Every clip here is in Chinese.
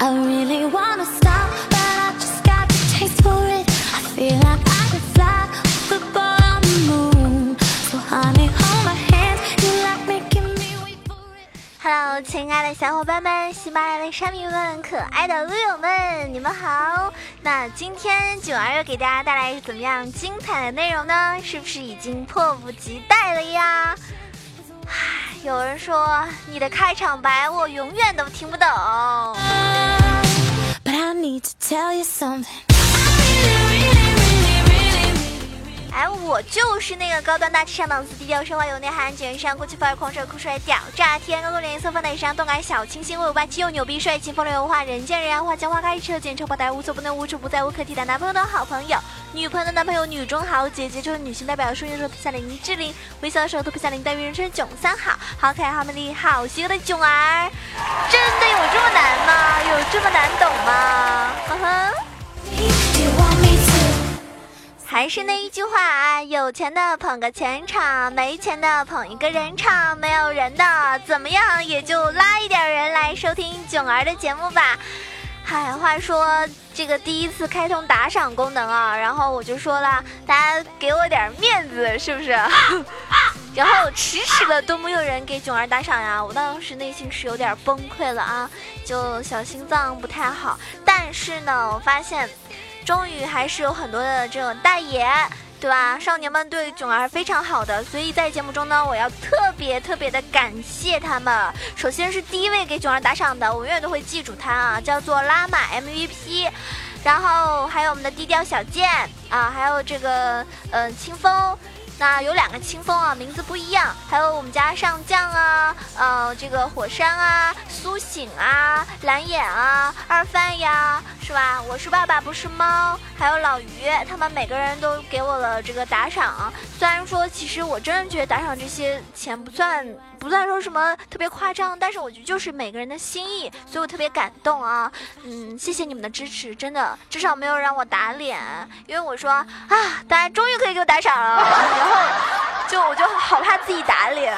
Hello，亲爱的小伙伴们，喜马拉雅的山民们，可爱的撸友们，你们好！那今天九儿又给大家带来怎么样精彩的内容呢？是不是已经迫不及待了呀？有人说你的开场白我永远都听不懂。哎，我就是那个高端大气上档次、低调奢华有内涵、简约时尚、酷气范儿、狂帅酷帅屌炸天、高度脸色放在时尚、动感小清新、威武霸气又牛逼、帅气风流有化、人见人爱、花见花开、车见车爆胎、无所不能、无处不在、无可替代男朋友的好朋友、女朋友的男朋友、女中豪杰，杰出的女性代表，说一说脱下林志玲，微笑的时候脱下林黛玉，人称囧三好，好可爱、好美丽、好邪恶的囧儿，真的有这么难吗？有这么难懂还是那一句话啊，有钱的捧个钱场，没钱的捧一个人场，没有人的怎么样，也就拉一点人来收听囧儿的节目吧。嗨，话说这个第一次开通打赏功能啊，然后我就说了，大家给我点面子，是不是？然后迟迟的都没有人给囧儿打赏呀，我当时内心是有点崩溃了啊，就小心脏不太好。但是呢，我发现。终于还是有很多的这种代言，对吧？少年们对囧儿非常好的，所以在节目中呢，我要特别特别的感谢他们。首先是第一位给囧儿打赏的，我永远都会记住他啊，叫做拉玛 MVP。然后还有我们的低调小贱啊，还有这个嗯清风。那有两个清风啊，名字不一样。还有我们家上将啊，呃，这个火山啊，苏醒啊，蓝眼啊，二范呀，是吧？我是爸爸，不是猫。还有老于，他们每个人都给我了这个打赏。虽然说，其实我真的觉得打赏这些钱不算不算说什么特别夸张，但是我觉得就是每个人的心意，所以我特别感动啊。嗯，谢谢你们的支持，真的，至少没有让我打脸。因为我说啊，大家终于可以给我打赏了，然后就我就好怕自己打脸。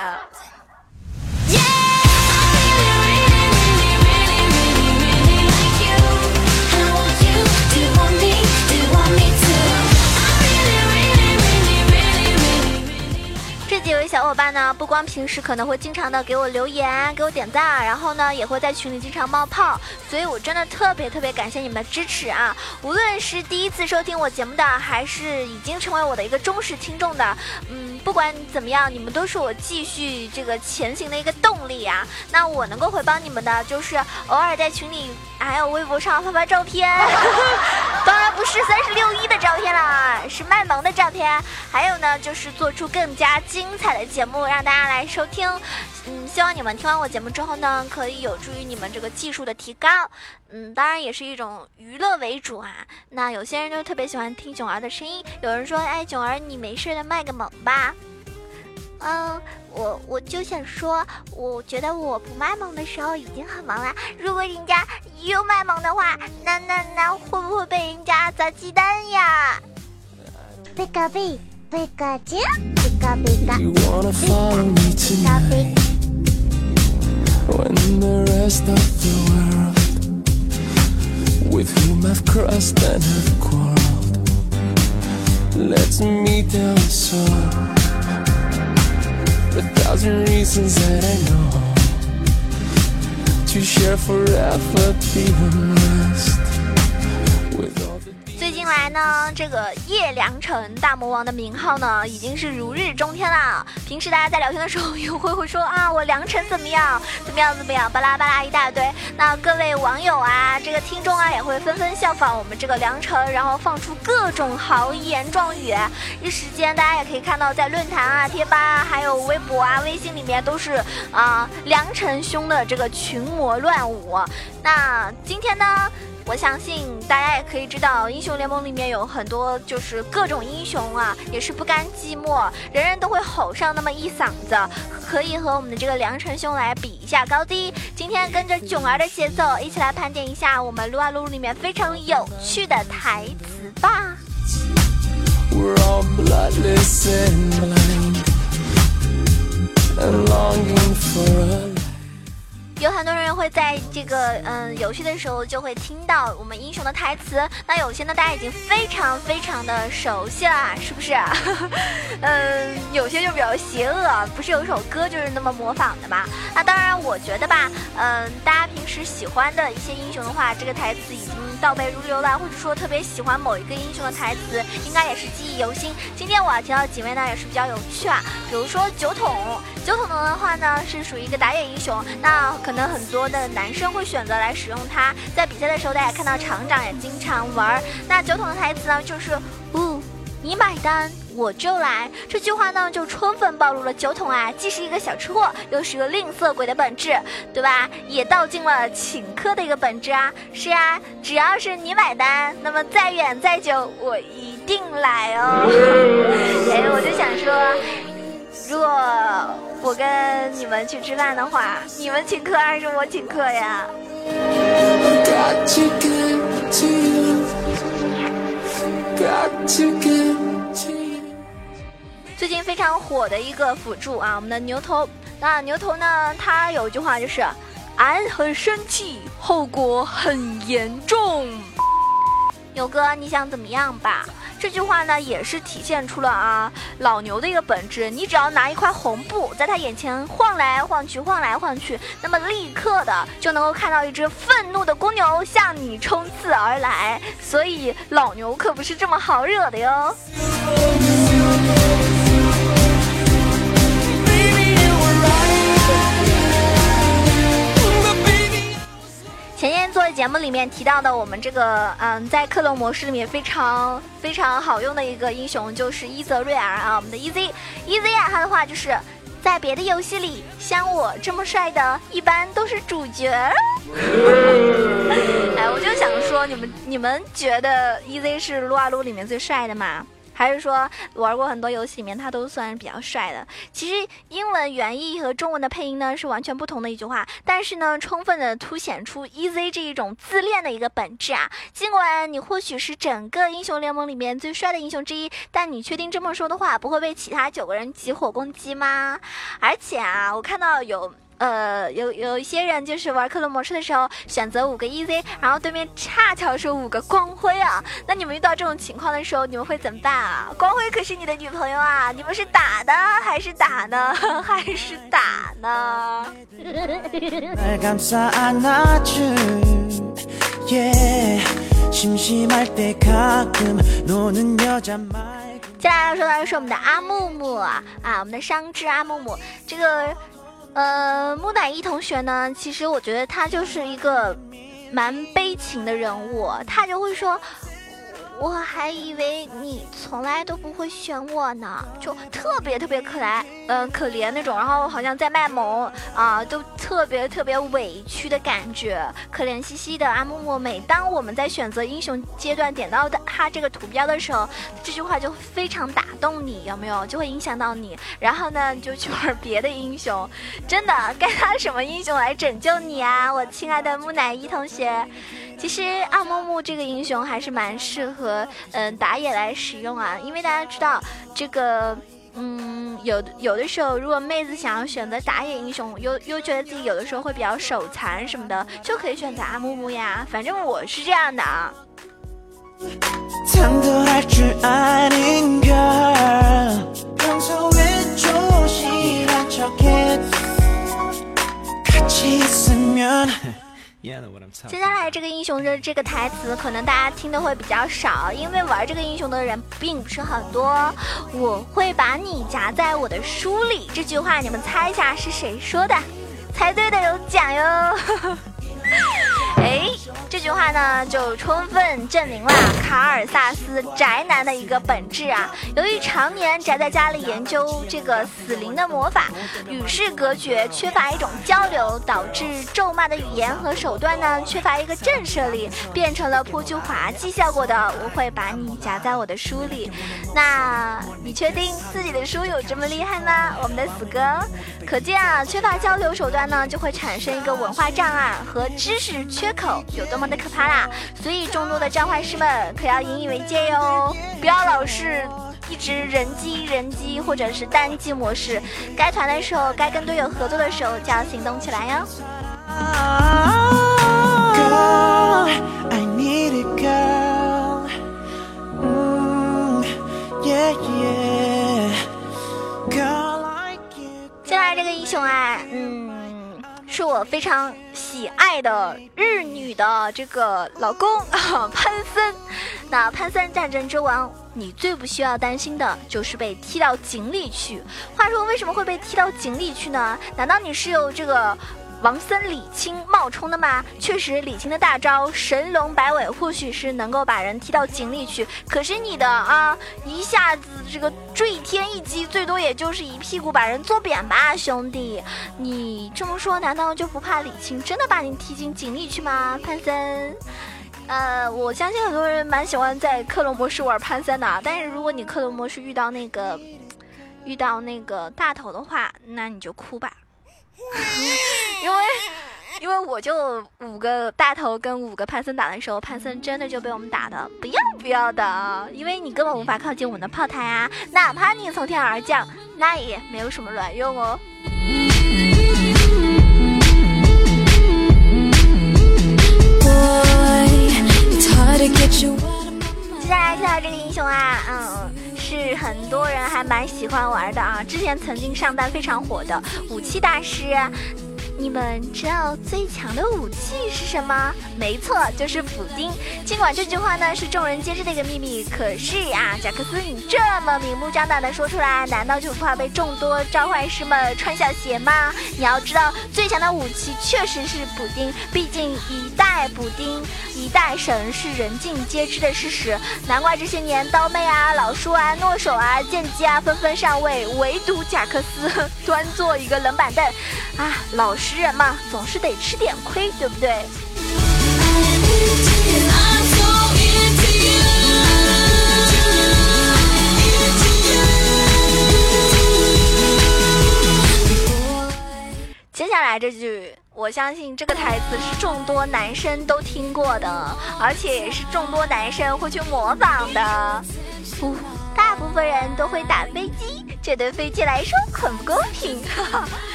小伙伴呢？不光平时可能会经常的给我留言、给我点赞，然后呢，也会在群里经常冒泡，所以我真的特别特别感谢你们的支持啊！无论是第一次收听我节目的，还是已经成为我的一个忠实听众的，嗯，不管怎么样，你们都是我继续这个前行的一个动力啊！那我能够回报你们的，就是偶尔在群里还有微博上发发照片，当然不是三十六一的照片啦，是卖萌的照片。还有呢，就是做出更加。精彩的节目让大家来收听，嗯，希望你们听完我节目之后呢，可以有助于你们这个技术的提高，嗯，当然也是一种娱乐为主啊。那有些人就特别喜欢听囧儿的声音，有人说，哎，囧儿你没事的卖个萌吧。嗯，我我就想说，我觉得我不卖萌的时候已经很萌了，如果人家又卖萌的话，那那那会不会被人家砸鸡蛋呀？贝卡贝。Pikachu, Pika Pika. You wanna follow me tonight? When the rest of the world, with whom I've crossed and have quarreled, let's meet down the shore. A thousand reasons that I know to share forever, be the with all. 近来呢，这个叶良辰大魔王的名号呢，已经是如日中天了。平时大家在聊天的时候，也会会说啊，我良辰怎么样，怎么样，怎么样，巴拉巴拉一大堆。那各位网友啊，这个听众啊，也会纷纷效仿我们这个良辰，然后放出各种豪言壮语。一时间，大家也可以看到，在论坛啊、贴吧啊，还有微博啊、微信里面，都是啊良辰兄的这个群魔乱舞。那今天呢？我相信大家也可以知道，英雄联盟里面有很多就是各种英雄啊，也是不甘寂寞，人人都会吼上那么一嗓子，可以和我们的这个良辰兄来比一下高低。今天跟着囧儿的节奏，一起来盘点一下我们撸啊撸里面非常有趣的台词吧。有很多人会在这个嗯游戏的时候就会听到我们英雄的台词，那有些呢大家已经非常非常的熟悉了，是不是？嗯，有些就比较邪恶，不是有一首歌就是那么模仿的吗？那当然，我觉得吧，嗯，大家平时喜欢的一些英雄的话，这个台词已经倒背如流了，或者说特别喜欢某一个英雄的台词，应该也是记忆犹新。今天我要提到几位呢，也是比较有趣啊，比如说酒桶，酒桶的话呢是属于一个打野英雄，那可能很多的男生会选择来使用它，在比赛的时候大家看到厂长也经常玩。那酒桶的台词呢就是，呜，你买单。我就来这句话呢，就充分暴露了酒桶啊，既是一个小吃货，又是一个吝啬鬼的本质，对吧？也道尽了请客的一个本质啊。是啊，只要是你买单，那么再远再久，我一定来哦。哎，我就想说，如果我跟你们去吃饭的话，你们请客还是我请客呀？最近非常火的一个辅助啊，我们的牛头。那牛头呢，他有一句话就是“俺很生气，后果很严重”。牛哥，你想怎么样吧？这句话呢，也是体现出了啊老牛的一个本质。你只要拿一块红布在他眼前晃来晃去，晃来晃去，那么立刻的就能够看到一只愤怒的公牛向你冲刺而来。所以老牛可不是这么好惹的哟。节目里面提到的，我们这个嗯，在克隆模式里面非常非常好用的一个英雄就是伊泽瑞尔啊，我们的 EZ，EZ 啊，他的话就是在别的游戏里，像我这么帅的，一般都是主角。哎，我就想说，你们你们觉得 EZ 是撸啊撸里面最帅的吗？还是说玩过很多游戏里面，他都算是比较帅的。其实英文原意和中文的配音呢是完全不同的一句话，但是呢，充分的凸显出 EZ 这一种自恋的一个本质啊。尽管你或许是整个英雄联盟里面最帅的英雄之一，但你确定这么说的话不会被其他九个人集火攻击吗？而且啊，我看到有。呃，有有一些人就是玩克隆模式的时候选择五个 EZ，然后对面恰巧是五个光辉啊。那你们遇到这种情况的时候，你们会怎么办啊？光辉可是你的女朋友啊，你们是打的还是打呢？还是打呢？接下来要说的是我们的阿木木啊，啊我们的商志阿木木这个。呃，木乃伊同学呢？其实我觉得他就是一个蛮悲情的人物，他就会说。我还以为你从来都不会选我呢，就特别特别可爱，嗯，可怜那种，然后好像在卖萌啊，都特别特别委屈的感觉，可怜兮兮的阿木木。每当我们在选择英雄阶段点到的他这个图标的时候，这句话就非常打动你，有没有？就会影响到你，然后呢，就去玩别的英雄。真的，该拿什么英雄来拯救你啊，我亲爱的木乃伊同学？其实阿木木这个英雄还是蛮适合嗯打野来使用啊，因为大家知道这个嗯有有的时候如果妹子想要选择打野英雄，又又觉得自己有的时候会比较手残什么的，就可以选择阿木木呀。反正我是这样的啊。接下来这个英雄的这个台词，可能大家听的会比较少，因为玩这个英雄的人并不是很多。我会把你夹在我的书里，这句话你们猜一下是谁说的？猜对的有奖哟。哎，这句话呢，就充分证明了卡尔萨斯宅男的一个本质啊。由于常年宅在家里研究这个死灵的魔法，与世隔绝，缺乏一种交流，导致咒骂的语言和手段呢，缺乏一个震慑力，变成了颇具滑稽效果的。我会把你夹在我的书里。那你确定自己的书有这么厉害吗？我们的死哥，可见啊，缺乏交流手段呢，就会产生一个文化障碍和知识缺。口口有多么的可怕啦！所以众多的召唤师们可要引以为戒哟，不要老是一直人机人机或者是单机模式，该团的时候，该跟队友合作的时候就要行动起来哟。接下来这个英雄啊，嗯，是我非常喜爱的日女的这个老公潘森。那潘森战争之王，你最不需要担心的就是被踢到井里去。话说为什么会被踢到井里去呢？难道你是有这个？王森李青冒充的吗？确实，李青的大招神龙摆尾或许是能够把人踢到井里去。可是你的啊，一下子这个坠天一击，最多也就是一屁股把人坐扁吧，兄弟。你这么说，难道就不怕李青真的把你踢进井里去吗？潘森，呃，我相信很多人蛮喜欢在克隆模式玩潘森的，但是如果你克隆模式遇到那个遇到那个大头的话，那你就哭吧。因为，因为我就五个大头跟五个潘森打的时候，潘森真的就被我们打的不要不要的，因为你根本无法靠近我们的炮台啊，哪怕你从天而降，那也没有什么卵用哦。很多人还蛮喜欢玩的啊！之前曾经上单非常火的武器大师。你们知道最强的武器是什么？没错，就是补丁。尽管这句话呢是众人皆知的一个秘密，可是呀，贾克斯你这么明目张胆的说出来，难道就不怕被众多召唤师们穿小鞋吗？你要知道，最强的武器确实是补丁，毕竟一代补丁，一代神是人尽皆知的事实。难怪这些年刀妹啊、老叔啊、诺手啊、剑姬啊纷纷上位，唯独贾克斯端坐一个冷板凳啊，老师。识人嘛，总是得吃点亏，对不对？接下来这句，我相信这个台词是众多男生都听过的，而且也是众多男生会去模仿的。不，大部分人都会打飞机，这对飞机来说很不公平。哈哈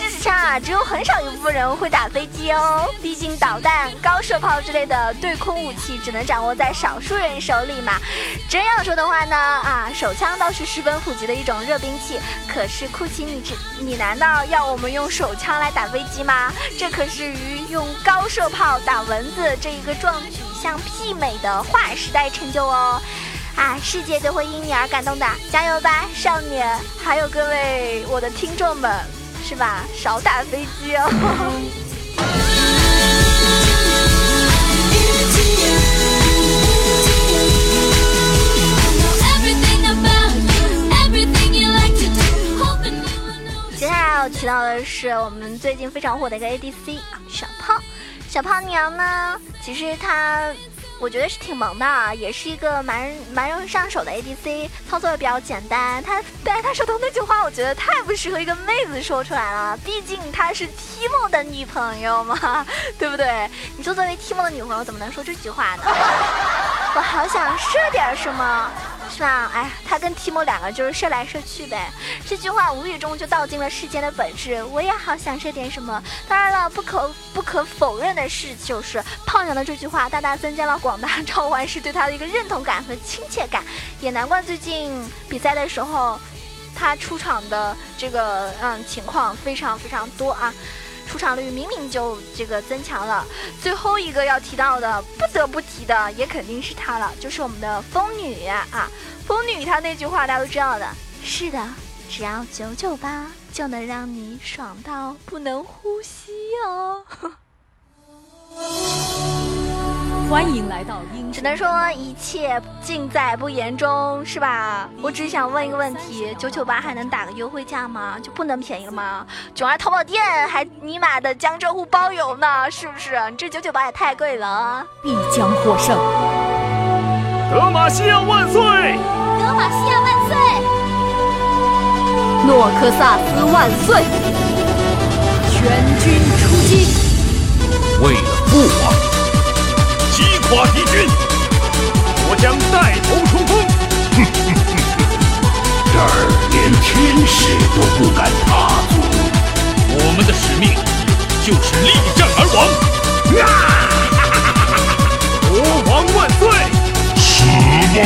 事实上啊，只有很少一部分人会打飞机哦。毕竟导弹、高射炮之类的对空武器只能掌握在少数人手里嘛。真要说的话呢，啊，手枪倒是十分普及的一种热兵器。可是酷奇，你这你难道要我们用手枪来打飞机吗？这可是与用高射炮打蚊子这一个壮举相媲美的划时代成就哦。啊，世界都会因你而感动的，加油吧，少年！还有各位我的听众们。是吧？少打飞机哦。接下来要提到的是我们最近非常火的一个 ADC 啊，小胖，小胖娘呢，其实她。我觉得是挺萌的，也是一个蛮蛮容易上手的 ADC，操作也比较简单。他但是他说的那句话，我觉得太不适合一个妹子说出来了，毕竟她是 Timo 的女朋友嘛，对不对？你说作为 Timo 的女朋友，怎么能说这句话呢？我好想射点什么。是吧？哎，他跟提莫两个就是射来射去呗。这句话无意中就道尽了世间的本质。我也好想射点什么。当然了，不可不可否认的是，就是胖娘的这句话大大增加了广大召唤师对他的一个认同感和亲切感。也难怪最近比赛的时候，他出场的这个嗯情况非常非常多啊。出场率明明就这个增强了，最后一个要提到的，不得不提的也肯定是她了，就是我们的风女啊！风女她那句话大家都知道的，是的，只要九九八就能让你爽到不能呼吸哦。欢迎来到英，只能说一切尽在不言中，是吧？我只想问一个问题：九九八还能打个优惠价吗？就不能便宜了吗？囧儿淘宝店还尼玛的江浙沪包邮呢，是不是？你这九九八也太贵了！必将获胜！德玛西亚万岁！德玛西亚万岁！诺克萨斯万岁！全军出击！为了父王！花旗军，我将带头冲锋。这儿连天使都不敢踏足。我们的使命就是力战而亡。啊！国王万岁！希望。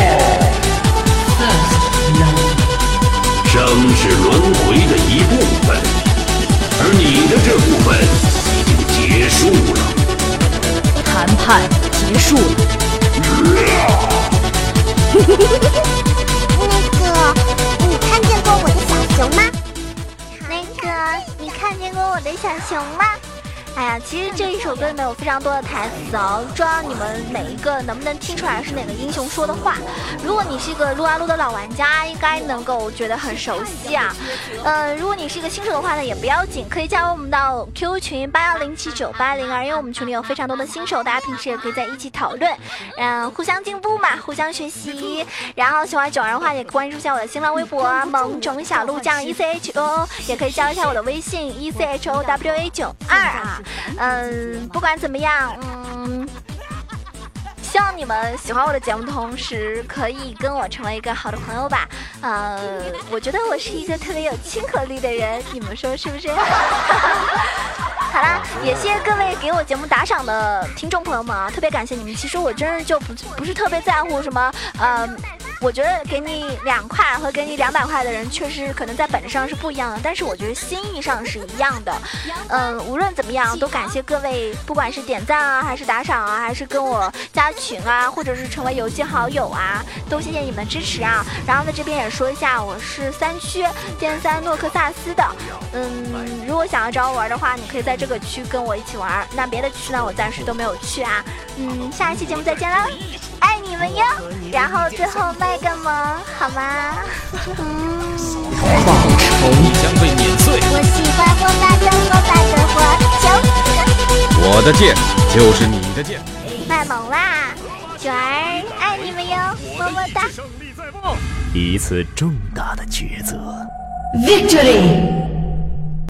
生是轮回的一部分，而你的这部分已经结束了。谈判。结束了。那个，你看见过我的小熊吗？那个，你看见过我的小熊吗？哎呀，其实这一首歌里面有非常多的台词哦，不知道你们每一个能不能听出来是哪个英雄说的话？如果你是一个撸啊撸的老玩家，应该能够觉得很熟悉啊。呃，如果你是一个新手的话呢，也不要紧，可以加入我们到 QQ 群八幺零七九八零二，因为我们群里有非常多的新手，大家平时也可以在一起讨论，嗯，互相进步嘛，互相学习。然后喜欢九儿的话，也关注一下我的新浪微博萌种小鹿酱 E C H O，也可以加一下我的微信 E C H O W A 九二啊。嗯，不管怎么样，嗯，希望你们喜欢我的节目同时，可以跟我成为一个好的朋友吧。呃，我觉得我是一个特别有亲和力的人，你们说是不是？好啦，也谢谢各位给我节目打赏的听众朋友们啊，特别感谢你们。其实我真是就不不是特别在乎什么，呃。我觉得给你两块和给你两百块的人，确实可能在本质上是不一样的，但是我觉得心意上是一样的。嗯，无论怎么样，都感谢各位，不管是点赞啊，还是打赏啊，还是跟我加群啊，或者是成为游戏好友啊，都谢谢你们支持啊。然后在这边也说一下，我是三区剑三诺克萨斯的。嗯，如果想要找我玩的话，你可以在这个区跟我一起玩。那别的区呢，我暂时都没有去啊。嗯，下一期节目再见啦，你们哟。然后最后卖个萌，好吗？嗯。报仇将被碾碎。我喜欢火辣的火把的火球。我的剑就是你的剑。卖萌啦，九儿爱你们哟，么么哒。胜利在望，一次重大的抉择。Victory。